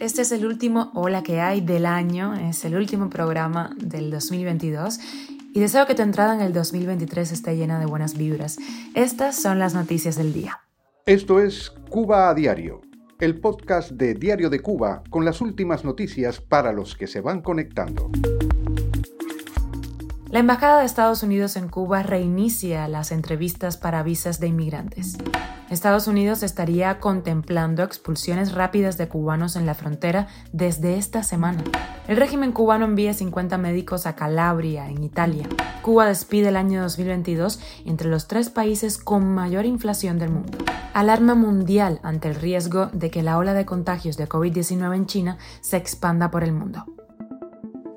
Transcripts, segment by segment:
Este es el último Hola que hay del año, es el último programa del 2022 y deseo que tu entrada en el 2023 esté llena de buenas vibras. Estas son las noticias del día. Esto es Cuba a Diario, el podcast de Diario de Cuba con las últimas noticias para los que se van conectando. La Embajada de Estados Unidos en Cuba reinicia las entrevistas para visas de inmigrantes. Estados Unidos estaría contemplando expulsiones rápidas de cubanos en la frontera desde esta semana. El régimen cubano envía 50 médicos a Calabria, en Italia. Cuba despide el año 2022 entre los tres países con mayor inflación del mundo. Alarma mundial ante el riesgo de que la ola de contagios de COVID-19 en China se expanda por el mundo.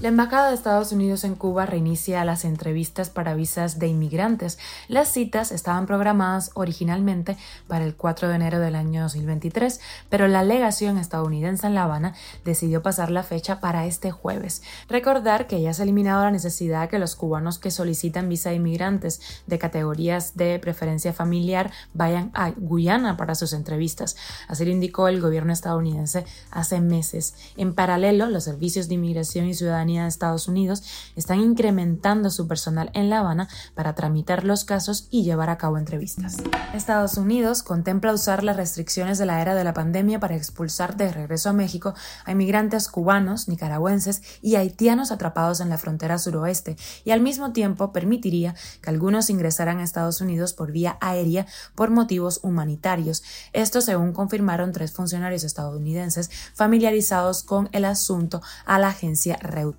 La Embajada de Estados Unidos en Cuba reinicia las entrevistas para visas de inmigrantes. Las citas estaban programadas originalmente para el 4 de enero del año 2023, pero la legación estadounidense en La Habana decidió pasar la fecha para este jueves. Recordar que ya se ha eliminado la necesidad que los cubanos que solicitan visa de inmigrantes de categorías de preferencia familiar vayan a Guyana para sus entrevistas. Así lo indicó el gobierno estadounidense hace meses. En paralelo, los servicios de inmigración y ciudadanía de Estados Unidos están incrementando su personal en La Habana para tramitar los casos y llevar a cabo entrevistas. Estados Unidos contempla usar las restricciones de la era de la pandemia para expulsar de regreso a México a inmigrantes cubanos, nicaragüenses y haitianos atrapados en la frontera suroeste y al mismo tiempo permitiría que algunos ingresaran a Estados Unidos por vía aérea por motivos humanitarios. Esto según confirmaron tres funcionarios estadounidenses familiarizados con el asunto a la agencia Reuters.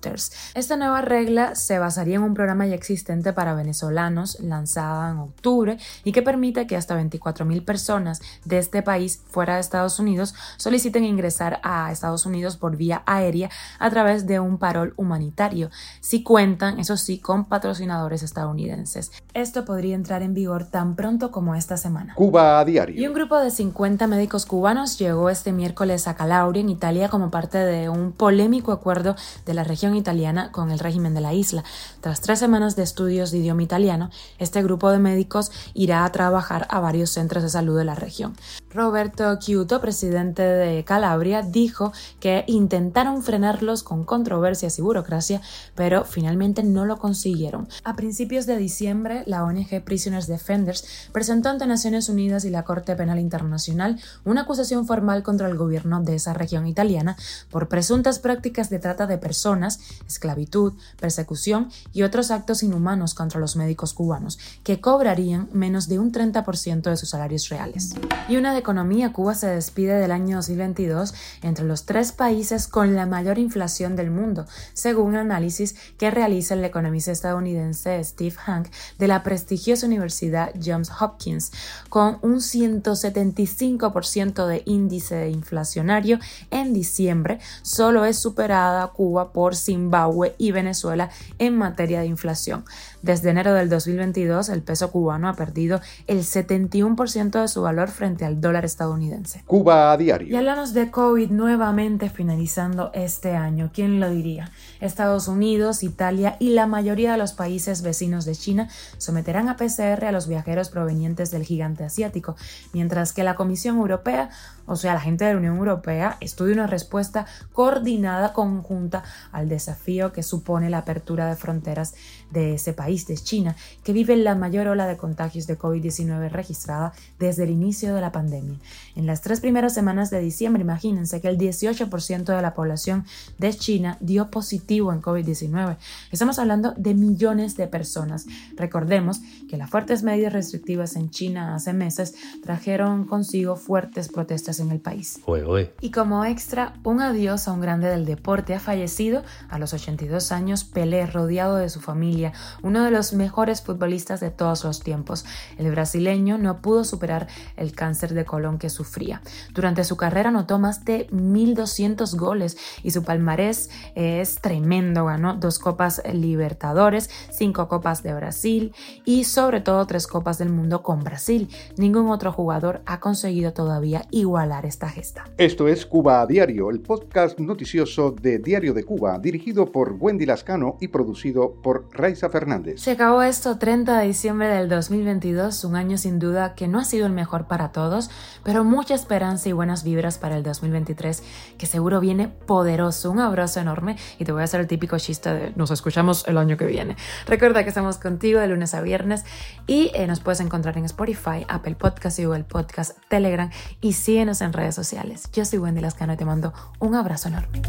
Esta nueva regla se basaría en un programa ya existente para venezolanos lanzada en octubre y que permite que hasta 24.000 personas de este país fuera de Estados Unidos soliciten ingresar a Estados Unidos por vía aérea a través de un parol humanitario, si cuentan, eso sí, con patrocinadores estadounidenses. Esto podría entrar en vigor tan pronto como esta semana. Cuba a diario. Y un grupo de 50 médicos cubanos llegó este miércoles a Calabria, en Italia, como parte de un polémico acuerdo de la región italiana con el régimen de la isla. Tras tres semanas de estudios de idioma italiano, este grupo de médicos irá a trabajar a varios centros de salud de la región. Roberto Chiuto, presidente de Calabria, dijo que intentaron frenarlos con controversias y burocracia, pero finalmente no lo consiguieron. A principios de diciembre, la ONG Prisoners Defenders presentó ante Naciones Unidas y la Corte Penal Internacional una acusación formal contra el gobierno de esa región italiana por presuntas prácticas de trata de personas esclavitud, persecución y otros actos inhumanos contra los médicos cubanos, que cobrarían menos de un 30% de sus salarios reales. Y una de economía, Cuba se despide del año 2022 entre los tres países con la mayor inflación del mundo, según un análisis que realiza el economista estadounidense Steve Hank de la prestigiosa Universidad Johns Hopkins, con un 175% de índice inflacionario en diciembre, solo es superada Cuba por Zimbabue y Venezuela en materia de inflación. Desde enero del 2022, el peso cubano ha perdido el 71% de su valor frente al dólar estadounidense. Cuba a diario. Y hablamos de COVID nuevamente finalizando este año. ¿Quién lo diría? Estados Unidos, Italia y la mayoría de los países vecinos de China someterán a PCR a los viajeros provenientes del gigante asiático, mientras que la Comisión Europea, o sea, la gente de la Unión Europea, estudia una respuesta coordinada conjunta al desafío que supone la apertura de fronteras de ese país, de China, que vive la mayor ola de contagios de COVID-19 registrada desde el inicio de la pandemia. En las tres primeras semanas de diciembre, imagínense que el 18% de la población de China dio positivo en COVID-19. Estamos hablando de millones de personas. Recordemos que las fuertes medidas restrictivas en China hace meses trajeron consigo fuertes protestas en el país. Y como extra, un adiós a un grande del deporte ha fallecido a los 82 años Pelé, rodeado de su familia, uno de los mejores futbolistas de todos los tiempos. El brasileño no pudo superar el cáncer de colon que sufría. Durante su carrera anotó más de 1.200 goles y su palmarés es tremendo. Ganó dos Copas Libertadores, cinco Copas de Brasil y sobre todo tres Copas del Mundo con Brasil. Ningún otro jugador ha conseguido todavía igualar esta gesta. Esto es Cuba a Diario, el podcast noticioso de Diario de Cuba dirigido por Wendy Lascano y producido por Raiza Fernández. Se acabó esto 30 de diciembre del 2022, un año sin duda que no ha sido el mejor para todos, pero mucha esperanza y buenas vibras para el 2023, que seguro viene poderoso. Un abrazo enorme y te voy a hacer el típico chiste de nos escuchamos el año que viene. Recuerda que estamos contigo de lunes a viernes y eh, nos puedes encontrar en Spotify, Apple Podcast y Google Podcast, Telegram y síguenos en redes sociales. Yo soy Wendy Lascano y te mando un abrazo enorme.